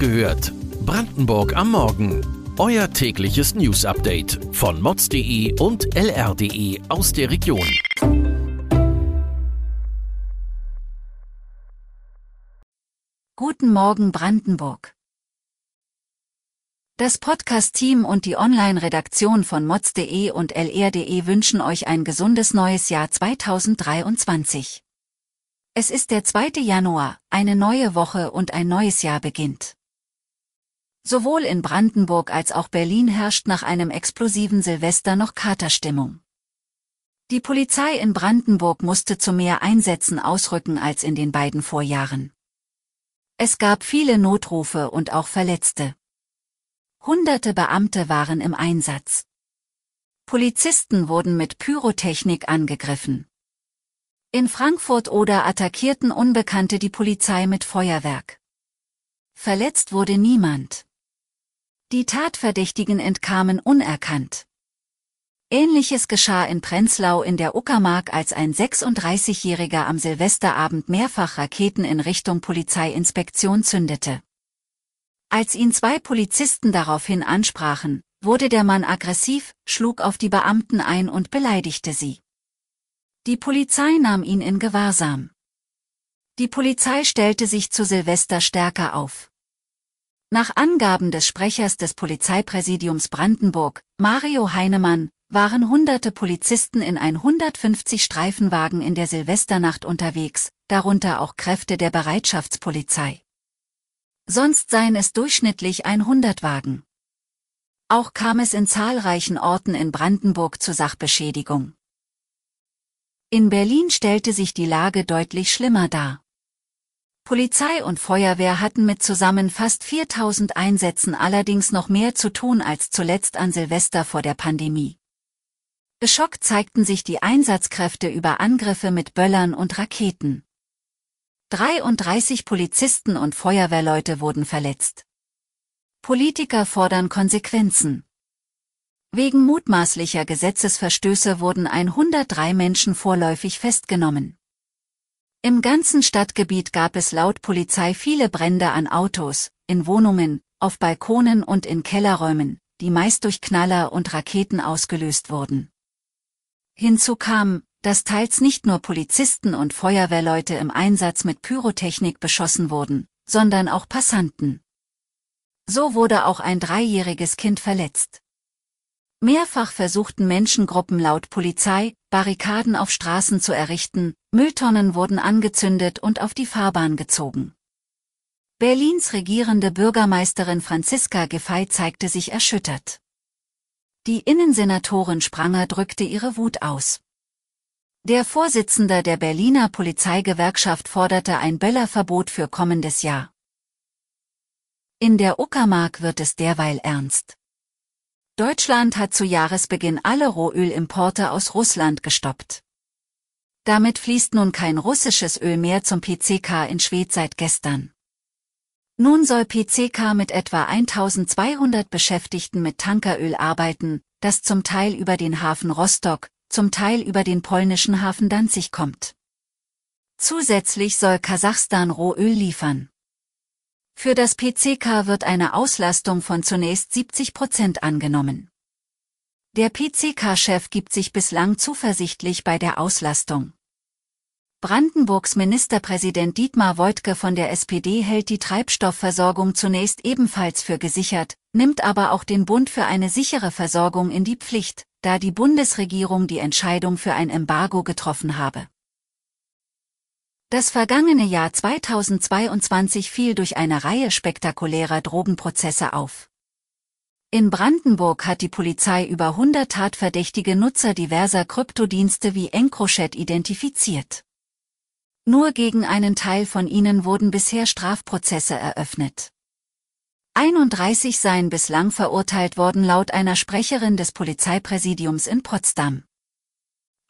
gehört. Brandenburg am Morgen. Euer tägliches News-Update von mods.de und lr.de aus der Region. Guten Morgen Brandenburg. Das Podcast-Team und die Online-Redaktion von mods.de und lr.de wünschen euch ein gesundes neues Jahr 2023. Es ist der 2. Januar, eine neue Woche und ein neues Jahr beginnt. Sowohl in Brandenburg als auch Berlin herrscht nach einem explosiven Silvester noch Katerstimmung. Die Polizei in Brandenburg musste zu mehr Einsätzen ausrücken als in den beiden Vorjahren. Es gab viele Notrufe und auch Verletzte. Hunderte Beamte waren im Einsatz. Polizisten wurden mit Pyrotechnik angegriffen. In Frankfurt oder attackierten Unbekannte die Polizei mit Feuerwerk. Verletzt wurde niemand. Die Tatverdächtigen entkamen unerkannt. Ähnliches geschah in Prenzlau in der Uckermark, als ein 36-Jähriger am Silvesterabend mehrfach Raketen in Richtung Polizeiinspektion zündete. Als ihn zwei Polizisten daraufhin ansprachen, wurde der Mann aggressiv, schlug auf die Beamten ein und beleidigte sie. Die Polizei nahm ihn in Gewahrsam. Die Polizei stellte sich zu Silvester stärker auf. Nach Angaben des Sprechers des Polizeipräsidiums Brandenburg, Mario Heinemann, waren hunderte Polizisten in 150 Streifenwagen in der Silvesternacht unterwegs, darunter auch Kräfte der Bereitschaftspolizei. Sonst seien es durchschnittlich 100 Wagen. Auch kam es in zahlreichen Orten in Brandenburg zu Sachbeschädigung. In Berlin stellte sich die Lage deutlich schlimmer dar. Polizei und Feuerwehr hatten mit zusammen fast 4000 Einsätzen allerdings noch mehr zu tun als zuletzt an Silvester vor der Pandemie. Geschockt zeigten sich die Einsatzkräfte über Angriffe mit Böllern und Raketen. 33 Polizisten und Feuerwehrleute wurden verletzt. Politiker fordern Konsequenzen. Wegen mutmaßlicher Gesetzesverstöße wurden 103 Menschen vorläufig festgenommen. Im ganzen Stadtgebiet gab es laut Polizei viele Brände an Autos, in Wohnungen, auf Balkonen und in Kellerräumen, die meist durch Knaller und Raketen ausgelöst wurden. Hinzu kam, dass teils nicht nur Polizisten und Feuerwehrleute im Einsatz mit Pyrotechnik beschossen wurden, sondern auch Passanten. So wurde auch ein dreijähriges Kind verletzt. Mehrfach versuchten Menschengruppen laut Polizei, Barrikaden auf Straßen zu errichten, Mülltonnen wurden angezündet und auf die Fahrbahn gezogen. Berlins regierende Bürgermeisterin Franziska Giffey zeigte sich erschüttert. Die Innensenatorin Spranger drückte ihre Wut aus. Der Vorsitzende der Berliner Polizeigewerkschaft forderte ein Böllerverbot für kommendes Jahr. In der Uckermark wird es derweil ernst. Deutschland hat zu Jahresbeginn alle Rohölimporte aus Russland gestoppt. Damit fließt nun kein russisches Öl mehr zum PCK in Schwedt seit gestern. Nun soll PCK mit etwa 1200 Beschäftigten mit Tankeröl arbeiten, das zum Teil über den Hafen Rostock, zum Teil über den polnischen Hafen Danzig kommt. Zusätzlich soll Kasachstan Rohöl liefern. Für das PCK wird eine Auslastung von zunächst 70 Prozent angenommen. Der PCK-Chef gibt sich bislang zuversichtlich bei der Auslastung. Brandenburgs Ministerpräsident Dietmar Woidke von der SPD hält die Treibstoffversorgung zunächst ebenfalls für gesichert, nimmt aber auch den Bund für eine sichere Versorgung in die Pflicht, da die Bundesregierung die Entscheidung für ein Embargo getroffen habe. Das vergangene Jahr 2022 fiel durch eine Reihe spektakulärer Drogenprozesse auf. In Brandenburg hat die Polizei über 100 tatverdächtige Nutzer diverser Kryptodienste wie Encrochat identifiziert. Nur gegen einen Teil von ihnen wurden bisher Strafprozesse eröffnet. 31 seien bislang verurteilt worden laut einer Sprecherin des Polizeipräsidiums in Potsdam.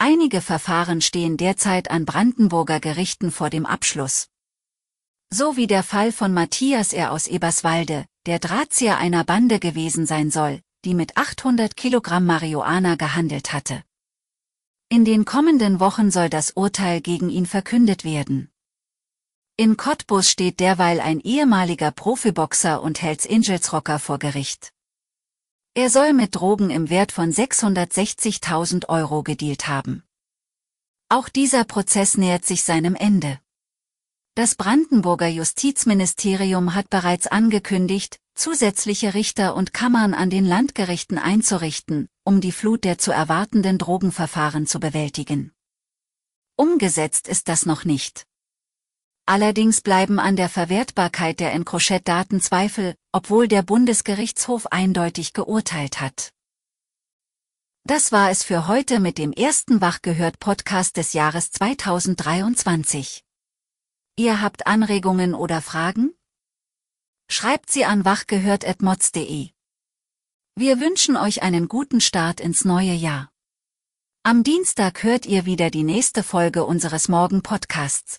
Einige Verfahren stehen derzeit an Brandenburger Gerichten vor dem Abschluss. So wie der Fall von Matthias R. aus Eberswalde, der Drahtzieher einer Bande gewesen sein soll, die mit 800 Kilogramm Marihuana gehandelt hatte. In den kommenden Wochen soll das Urteil gegen ihn verkündet werden. In Cottbus steht derweil ein ehemaliger Profiboxer und Hells Angels Rocker vor Gericht. Er soll mit Drogen im Wert von 660.000 Euro gedealt haben. Auch dieser Prozess nähert sich seinem Ende. Das Brandenburger Justizministerium hat bereits angekündigt, zusätzliche Richter und Kammern an den Landgerichten einzurichten, um die Flut der zu erwartenden Drogenverfahren zu bewältigen. Umgesetzt ist das noch nicht. Allerdings bleiben an der Verwertbarkeit der Encrochet-Daten Zweifel, obwohl der Bundesgerichtshof eindeutig geurteilt hat. Das war es für heute mit dem ersten Wachgehört-Podcast des Jahres 2023. Ihr habt Anregungen oder Fragen? Schreibt sie an wachgehört.mods.de. Wir wünschen euch einen guten Start ins neue Jahr. Am Dienstag hört ihr wieder die nächste Folge unseres Morgen-Podcasts.